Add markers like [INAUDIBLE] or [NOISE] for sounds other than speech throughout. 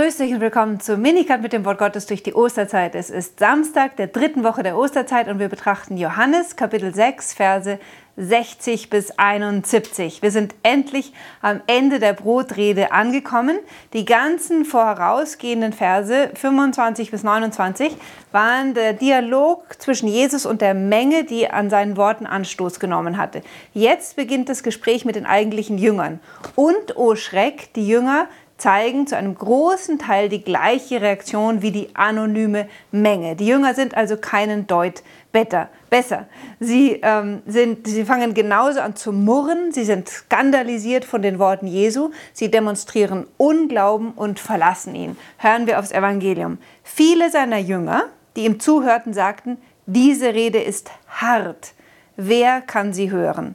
Grüß dich und willkommen zu Minikat mit dem Wort Gottes durch die Osterzeit. Es ist Samstag der dritten Woche der Osterzeit und wir betrachten Johannes Kapitel 6, Verse 60 bis 71. Wir sind endlich am Ende der Brotrede angekommen. Die ganzen vorausgehenden Verse 25 bis 29 waren der Dialog zwischen Jesus und der Menge, die an seinen Worten Anstoß genommen hatte. Jetzt beginnt das Gespräch mit den eigentlichen Jüngern. Und, oh Schreck, die Jünger zeigen zu einem großen Teil die gleiche Reaktion wie die anonyme Menge. Die Jünger sind also keinen Deut better, besser. Sie, ähm, sind, sie fangen genauso an zu murren, sie sind skandalisiert von den Worten Jesu, sie demonstrieren Unglauben und verlassen ihn. Hören wir aufs Evangelium. Viele seiner Jünger, die ihm zuhörten, sagten, diese Rede ist hart. Wer kann sie hören?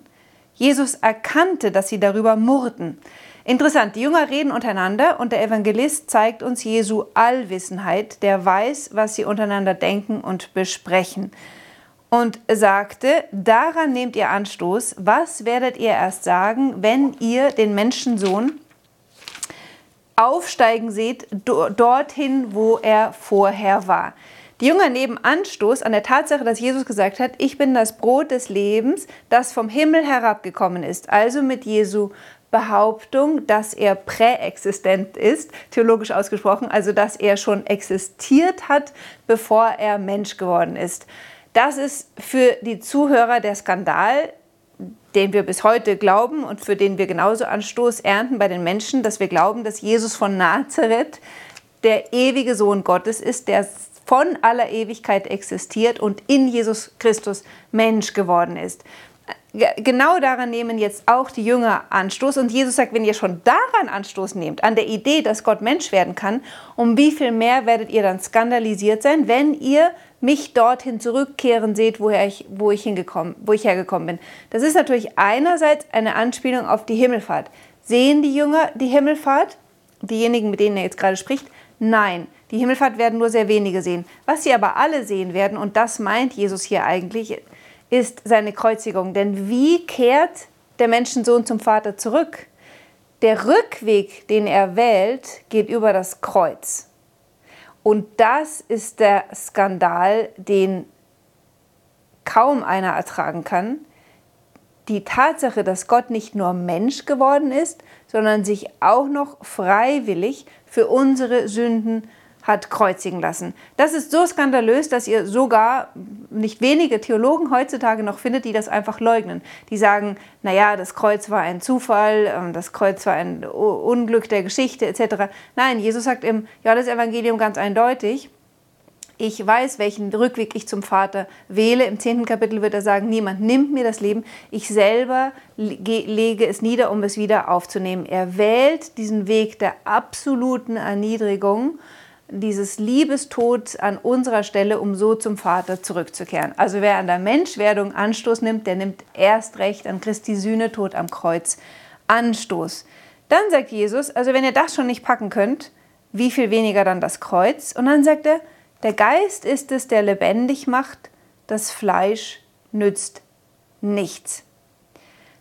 Jesus erkannte, dass sie darüber murrten. Interessant, die Jünger reden untereinander und der Evangelist zeigt uns Jesu Allwissenheit, der weiß, was sie untereinander denken und besprechen. Und sagte, daran nehmt ihr Anstoß, was werdet ihr erst sagen, wenn ihr den Menschensohn aufsteigen seht, dorthin, wo er vorher war. Die Jünger nehmen Anstoß an der Tatsache, dass Jesus gesagt hat, ich bin das Brot des Lebens, das vom Himmel herabgekommen ist. Also mit Jesu Behauptung, dass er präexistent ist, theologisch ausgesprochen, also dass er schon existiert hat, bevor er Mensch geworden ist. Das ist für die Zuhörer der Skandal, den wir bis heute glauben und für den wir genauso Anstoß ernten bei den Menschen, dass wir glauben, dass Jesus von Nazareth der ewige Sohn Gottes ist, der von aller Ewigkeit existiert und in Jesus Christus Mensch geworden ist genau daran nehmen jetzt auch die Jünger Anstoß. Und Jesus sagt, wenn ihr schon daran Anstoß nehmt, an der Idee, dass Gott Mensch werden kann, um wie viel mehr werdet ihr dann skandalisiert sein, wenn ihr mich dorthin zurückkehren seht, woher ich, wo, ich hingekommen, wo ich hergekommen bin. Das ist natürlich einerseits eine Anspielung auf die Himmelfahrt. Sehen die Jünger die Himmelfahrt? Diejenigen, mit denen er jetzt gerade spricht? Nein, die Himmelfahrt werden nur sehr wenige sehen. Was sie aber alle sehen werden, und das meint Jesus hier eigentlich, ist seine Kreuzigung. Denn wie kehrt der Menschensohn zum Vater zurück? Der Rückweg, den er wählt, geht über das Kreuz. Und das ist der Skandal, den kaum einer ertragen kann. Die Tatsache, dass Gott nicht nur Mensch geworden ist, sondern sich auch noch freiwillig für unsere Sünden hat kreuzigen lassen. Das ist so skandalös, dass ihr sogar nicht wenige Theologen heutzutage noch findet, die das einfach leugnen. Die sagen, naja, das Kreuz war ein Zufall, ähm, das Kreuz war ein Unglück der Geschichte etc. Nein, Jesus sagt im Johannes-Evangelium ganz eindeutig, ich weiß, welchen Rückweg ich zum Vater wähle. Im zehnten Kapitel wird er sagen, niemand nimmt mir das Leben, ich selber lege es nieder, um es wieder aufzunehmen. Er wählt diesen Weg der absoluten Erniedrigung dieses Liebestod an unserer Stelle, um so zum Vater zurückzukehren. Also wer an der Menschwerdung Anstoß nimmt, der nimmt erst recht an Christi Sühnetod am Kreuz Anstoß. Dann sagt Jesus, also wenn ihr das schon nicht packen könnt, wie viel weniger dann das Kreuz? Und dann sagt er, der Geist ist es, der lebendig macht, das Fleisch nützt nichts.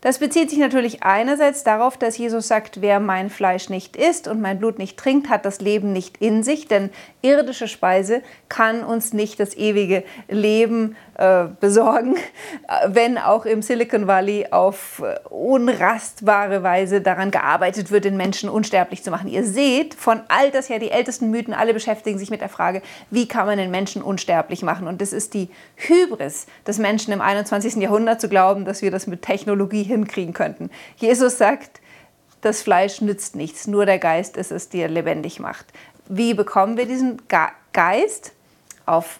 Das bezieht sich natürlich einerseits darauf, dass Jesus sagt, wer mein Fleisch nicht isst und mein Blut nicht trinkt, hat das Leben nicht in sich, denn irdische Speise kann uns nicht das ewige Leben äh, besorgen, [LAUGHS] wenn auch im Silicon Valley auf äh, unrastbare Weise daran gearbeitet wird, den Menschen unsterblich zu machen. Ihr seht, von all das her, die ältesten Mythen, alle beschäftigen sich mit der Frage, wie kann man den Menschen unsterblich machen? Und das ist die Hybris des Menschen im 21. Jahrhundert zu glauben, dass wir das mit Technologie hinkriegen könnten. Jesus sagt, das Fleisch nützt nichts, nur der Geist ist es, der lebendig macht. Wie bekommen wir diesen Geist? Auf,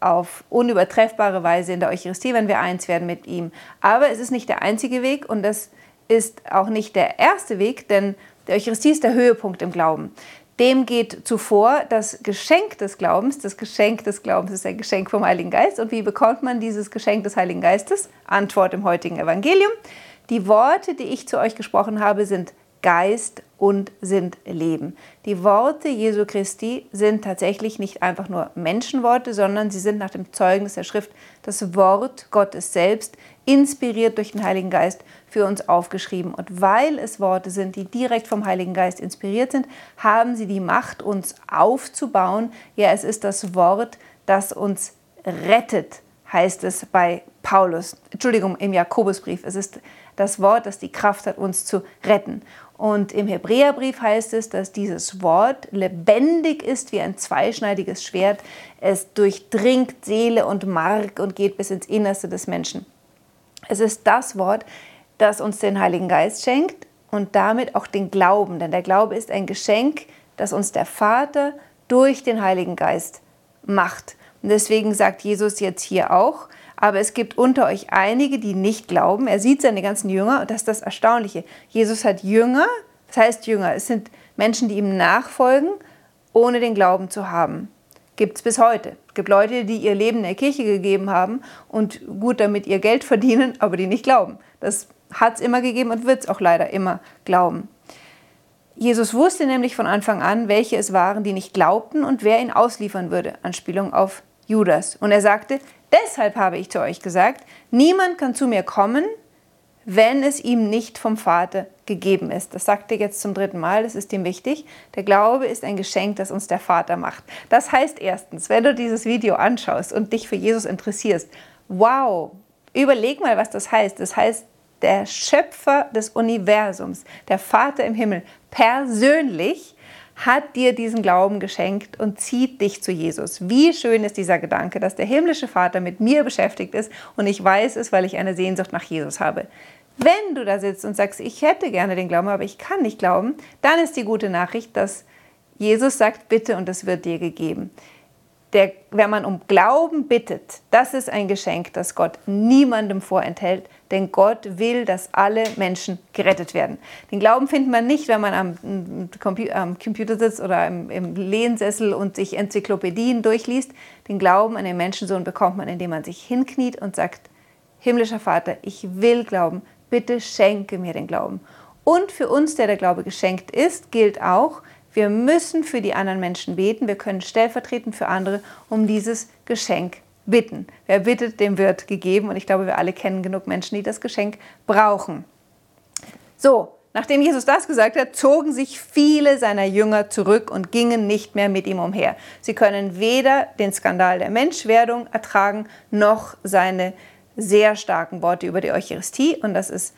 auf unübertreffbare Weise in der Eucharistie, wenn wir eins werden mit ihm. Aber es ist nicht der einzige Weg und das ist auch nicht der erste Weg, denn die Eucharistie ist der Höhepunkt im Glauben. Dem geht zuvor das Geschenk des Glaubens. Das Geschenk des Glaubens ist ein Geschenk vom Heiligen Geist. Und wie bekommt man dieses Geschenk des Heiligen Geistes? Antwort im heutigen Evangelium. Die Worte, die ich zu euch gesprochen habe, sind Geist und sind Leben. Die Worte Jesu Christi sind tatsächlich nicht einfach nur Menschenworte, sondern sie sind nach dem Zeugnis der Schrift das Wort Gottes selbst inspiriert durch den Heiligen Geist für uns aufgeschrieben. Und weil es Worte sind, die direkt vom Heiligen Geist inspiriert sind, haben sie die Macht, uns aufzubauen. Ja, es ist das Wort, das uns rettet, heißt es bei Paulus. Entschuldigung, im Jakobusbrief. Es ist das Wort, das die Kraft hat, uns zu retten. Und im Hebräerbrief heißt es, dass dieses Wort lebendig ist wie ein zweischneidiges Schwert. Es durchdringt Seele und Mark und geht bis ins Innerste des Menschen. Es ist das Wort, das uns den Heiligen Geist schenkt und damit auch den Glauben. Denn der Glaube ist ein Geschenk, das uns der Vater durch den Heiligen Geist macht. Und deswegen sagt Jesus jetzt hier auch, aber es gibt unter euch einige, die nicht glauben. Er sieht seine ganzen Jünger und das ist das Erstaunliche. Jesus hat Jünger, das heißt Jünger, es sind Menschen, die ihm nachfolgen, ohne den Glauben zu haben. Gibt es bis heute. Es gibt Leute, die ihr Leben in der Kirche gegeben haben und gut damit ihr Geld verdienen, aber die nicht glauben. Das hat es immer gegeben und wird es auch leider immer glauben. Jesus wusste nämlich von Anfang an, welche es waren, die nicht glaubten und wer ihn ausliefern würde. Anspielung auf Judas. Und er sagte, Deshalb habe ich zu euch gesagt, niemand kann zu mir kommen, wenn es ihm nicht vom Vater gegeben ist. Das sagt er jetzt zum dritten Mal, das ist ihm wichtig. Der Glaube ist ein Geschenk, das uns der Vater macht. Das heißt erstens, wenn du dieses Video anschaust und dich für Jesus interessierst, wow, überleg mal, was das heißt. Das heißt, der Schöpfer des Universums, der Vater im Himmel, persönlich hat dir diesen Glauben geschenkt und zieht dich zu Jesus. Wie schön ist dieser Gedanke, dass der himmlische Vater mit mir beschäftigt ist und ich weiß es, weil ich eine Sehnsucht nach Jesus habe. Wenn du da sitzt und sagst, ich hätte gerne den Glauben, aber ich kann nicht glauben, dann ist die gute Nachricht, dass Jesus sagt, bitte und es wird dir gegeben der, wenn man um Glauben bittet, das ist ein Geschenk, das Gott niemandem vorenthält, denn Gott will, dass alle Menschen gerettet werden. Den Glauben findet man nicht, wenn man am, am Computer sitzt oder im, im Lehnsessel und sich Enzyklopädien durchliest. Den Glauben an den Menschensohn bekommt man, indem man sich hinkniet und sagt, himmlischer Vater, ich will glauben, bitte schenke mir den Glauben. Und für uns, der der Glaube geschenkt ist, gilt auch, wir müssen für die anderen Menschen beten. Wir können stellvertretend für andere um dieses Geschenk bitten. Wer bittet, dem wird gegeben. Und ich glaube, wir alle kennen genug Menschen, die das Geschenk brauchen. So, nachdem Jesus das gesagt hat, zogen sich viele seiner Jünger zurück und gingen nicht mehr mit ihm umher. Sie können weder den Skandal der Menschwerdung ertragen, noch seine sehr starken Worte über die Eucharistie. Und das ist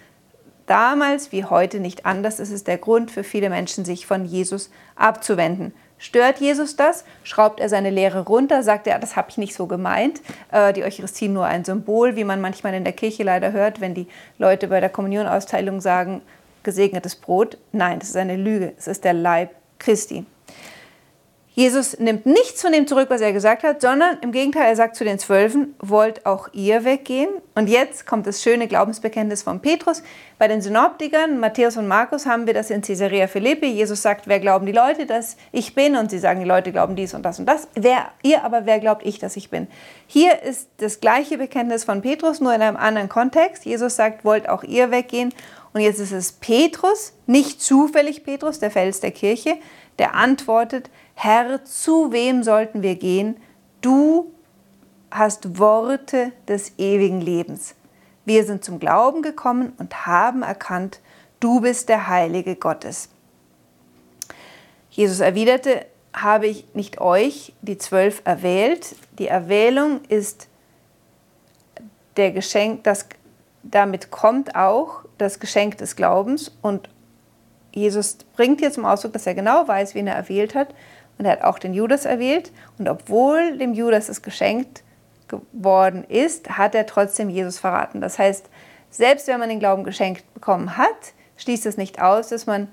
damals wie heute nicht anders. Es ist der Grund für viele Menschen, sich von Jesus abzuwenden. Stört Jesus das? Schraubt er seine Lehre runter? Sagt er, das habe ich nicht so gemeint. Äh, die Eucharistie nur ein Symbol, wie man manchmal in der Kirche leider hört, wenn die Leute bei der Kommunionausteilung sagen, gesegnetes Brot. Nein, das ist eine Lüge. Es ist der Leib Christi. Jesus nimmt nichts von dem zurück, was er gesagt hat, sondern im Gegenteil, er sagt zu den Zwölfen, wollt auch ihr weggehen? Und jetzt kommt das schöne Glaubensbekenntnis von Petrus. Bei den Synoptikern, Matthäus und Markus, haben wir das in Caesarea Philippi. Jesus sagt, wer glauben die Leute, dass ich bin? Und sie sagen, die Leute glauben dies und das und das. Wer, ihr aber, wer glaubt ich, dass ich bin? Hier ist das gleiche Bekenntnis von Petrus, nur in einem anderen Kontext. Jesus sagt, wollt auch ihr weggehen? Und jetzt ist es Petrus, nicht zufällig Petrus, der Fels der Kirche, der antwortet, Herr, zu wem sollten wir gehen? Du hast Worte des ewigen Lebens. Wir sind zum Glauben gekommen und haben erkannt, du bist der Heilige Gottes. Jesus erwiderte, habe ich nicht euch, die zwölf, erwählt? Die Erwählung ist der Geschenk, das, damit kommt auch das Geschenk des Glaubens und Jesus bringt hier zum Ausdruck, dass er genau weiß, wen er erwählt hat und er hat auch den Judas erwählt. Und obwohl dem Judas es geschenkt geworden ist, hat er trotzdem Jesus verraten. Das heißt, selbst wenn man den Glauben geschenkt bekommen hat, schließt es nicht aus, dass man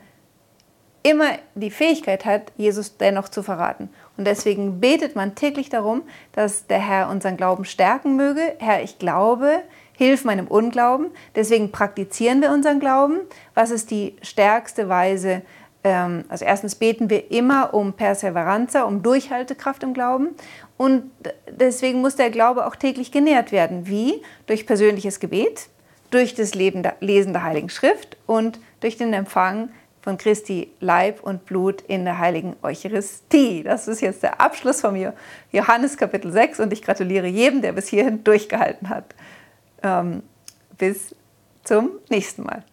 immer die Fähigkeit hat, Jesus dennoch zu verraten. Und deswegen betet man täglich darum, dass der Herr unseren Glauben stärken möge. Herr, ich glaube, hilf meinem Unglauben. Deswegen praktizieren wir unseren Glauben. Was ist die stärkste Weise, ähm, also erstens beten wir immer um Perseveranza, um Durchhaltekraft im Glauben. Und deswegen muss der Glaube auch täglich genährt werden. Wie? Durch persönliches Gebet, durch das Lesen der Heiligen Schrift und durch den Empfang von Christi Leib und Blut in der heiligen Eucharistie. Das ist jetzt der Abschluss von mir, Johannes Kapitel 6 und ich gratuliere jedem, der bis hierhin durchgehalten hat. Ähm, bis zum nächsten Mal.